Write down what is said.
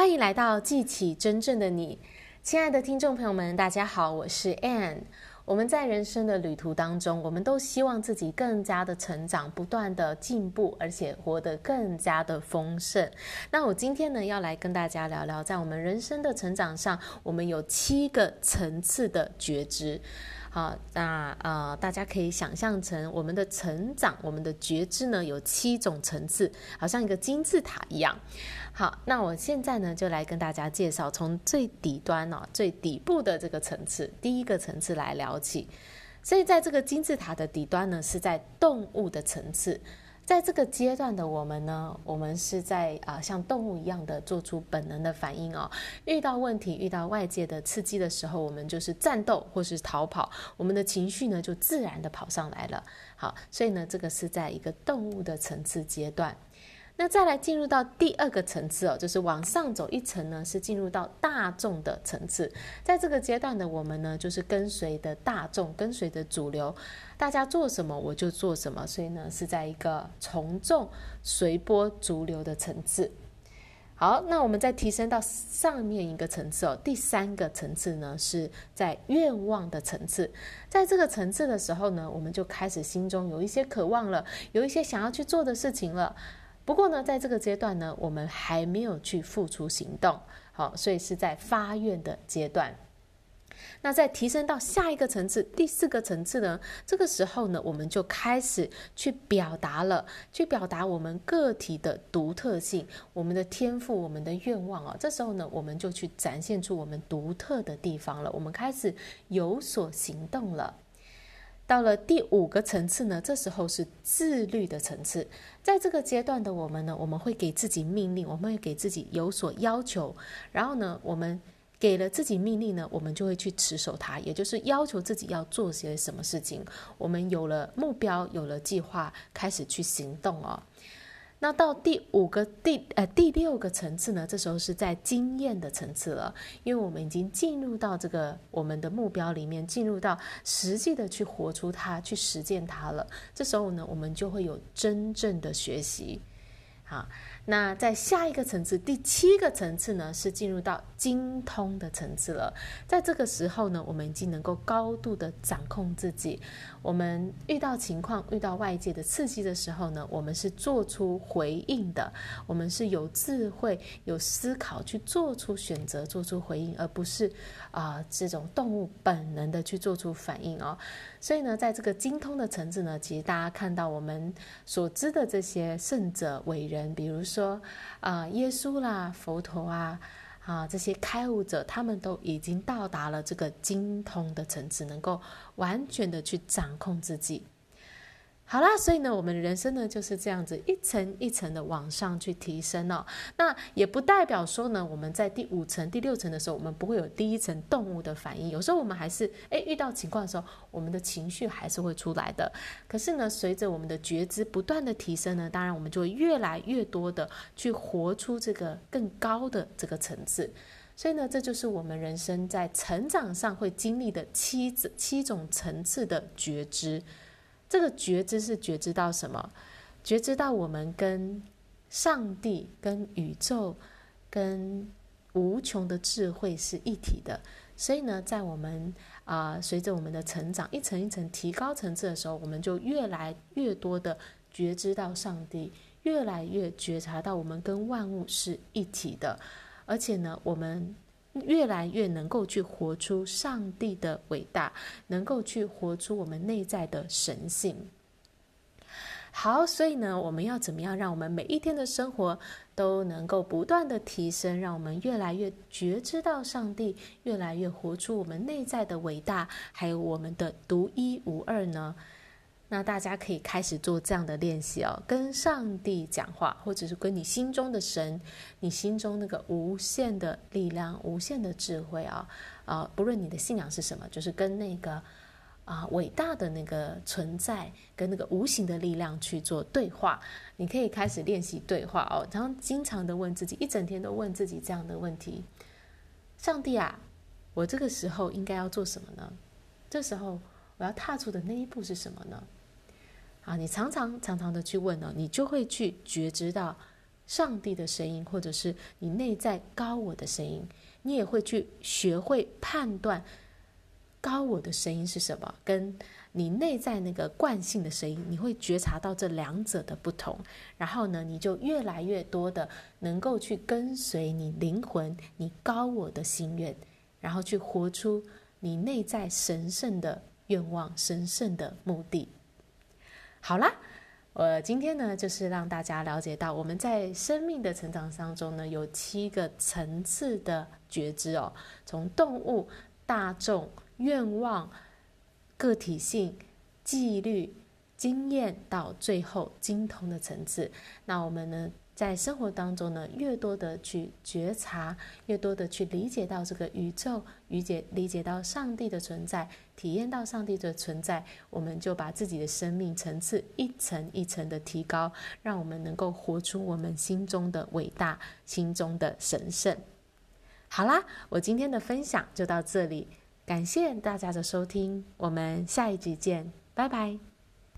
欢迎来到记起真正的你，亲爱的听众朋友们，大家好，我是 Anne。我们在人生的旅途当中，我们都希望自己更加的成长，不断的进步，而且活得更加的丰盛。那我今天呢，要来跟大家聊聊，在我们人生的成长上，我们有七个层次的觉知。好，那呃，大家可以想象成我们的成长，我们的觉知呢，有七种层次，好像一个金字塔一样。好，那我现在呢，就来跟大家介绍从最底端哦，最底部的这个层次，第一个层次来聊起。所以在这个金字塔的底端呢，是在动物的层次。在这个阶段的我们呢，我们是在啊、像动物一样的做出本能的反应哦。遇到问题、遇到外界的刺激的时候，我们就是战斗或是逃跑，我们的情绪呢就自然的跑上来了。好，所以呢，这个是在一个动物的层次阶段。那再来进入到第二个层次哦，就是往上走一层呢，是进入到大众的层次。在这个阶段的我们呢，就是跟随的大众，跟随的主流，大家做什么我就做什么，所以呢，是在一个从众随波逐流的层次。好，那我们再提升到上面一个层次哦，第三个层次呢，是在愿望的层次。在这个层次的时候呢，我们就开始心中有一些渴望了，有一些想要去做的事情了。不过呢，在这个阶段呢，我们还没有去付出行动，好，所以是在发愿的阶段。那在提升到下一个层次，第四个层次呢，这个时候呢，我们就开始去表达了，去表达我们个体的独特性、我们的天赋、我们的愿望哦。这时候呢，我们就去展现出我们独特的地方了，我们开始有所行动了。到了第五个层次呢，这时候是自律的层次。在这个阶段的我们呢，我们会给自己命令，我们会给自己有所要求。然后呢，我们给了自己命令呢，我们就会去持守它，也就是要求自己要做些什么事情。我们有了目标，有了计划，开始去行动哦。那到第五个、第呃第六个层次呢？这时候是在经验的层次了，因为我们已经进入到这个我们的目标里面，进入到实际的去活出它、去实践它了。这时候呢，我们就会有真正的学习。好，那在下一个层次，第七个层次呢，是进入到精通的层次了。在这个时候呢，我们已经能够高度的掌控自己。我们遇到情况、遇到外界的刺激的时候呢，我们是做出回应的。我们是有智慧、有思考去做出选择、做出回应，而不是啊、这种动物本能的去做出反应哦。所以呢，在这个精通的层次呢，其实大家看到我们所知的这些圣者伟人，比如说啊、耶稣啦、佛陀啊啊这些开悟者，他们都已经到达了这个精通的层次，能够完全的去掌控自己。好啦，所以呢，我们人生呢就是这样子一层一层的往上去提升哦。那也不代表说呢，我们在第五层、第六层的时候，我们不会有第一层动物的反应。有时候我们还是诶遇到情况的时候，我们的情绪还是会出来的。可是呢，随着我们的觉知不断的提升呢，当然我们就会越来越多的去活出这个更高的这个层次。所以呢，这就是我们人生在成长上会经历的七七种层次的觉知。这个觉知是觉知到什么？觉知到我们跟上帝、跟宇宙、跟无穷的智慧是一体的。所以呢，在我们啊、随着我们的成长，一层一层提高层次的时候，我们就越来越多的觉知到上帝，越来越觉察到我们跟万物是一体的，而且呢，我们。越来越能够去活出上帝的伟大，能够去活出我们内在的神性。好，所以呢，我们要怎么样让我们每一天的生活都能够不断的提升，让我们越来越觉知到上帝，越来越活出我们内在的伟大，还有我们的独一无二呢？那大家可以开始做这样的练习哦，跟上帝讲话，或者是跟你心中的神，你心中那个无限的力量、无限的智慧啊，啊，不论你的信仰是什么，就是跟那个啊伟大的那个存在，跟那个无形的力量去做对话。你可以开始练习对话哦，然后经常的问自己，一整天都问自己这样的问题：上帝啊，我这个时候应该要做什么呢？这时候我要踏出的那一步是什么呢？啊，你常常常常的去问呢，你就会去觉知到上帝的声音，或者是你内在高我的声音，你也会去学会判断高我的声音是什么，跟你内在那个惯性的声音，你会觉察到这两者的不同。然后呢，你就越来越多的能够去跟随你灵魂、你高我的心愿，然后去活出你内在神圣的愿望、神圣的目的。好啦。我今天呢，就是让大家了解到，我们在生命的成长当中呢，有七个层次的觉知哦，从动物、大众、愿望、个体性、纪律、经验，到最后精通的层次。那我们呢，在生活当中呢，越多的去觉察，越多的去理解到这个宇宙，理解理解到上帝的存在，体验到上帝的存在，我们就把自己的生命层次一层一层的提高，让我们能够活出我们心中的伟大，心中的神圣。好啦，我今天的分享就到这里，感谢大家的收听，我们下一集见，拜拜。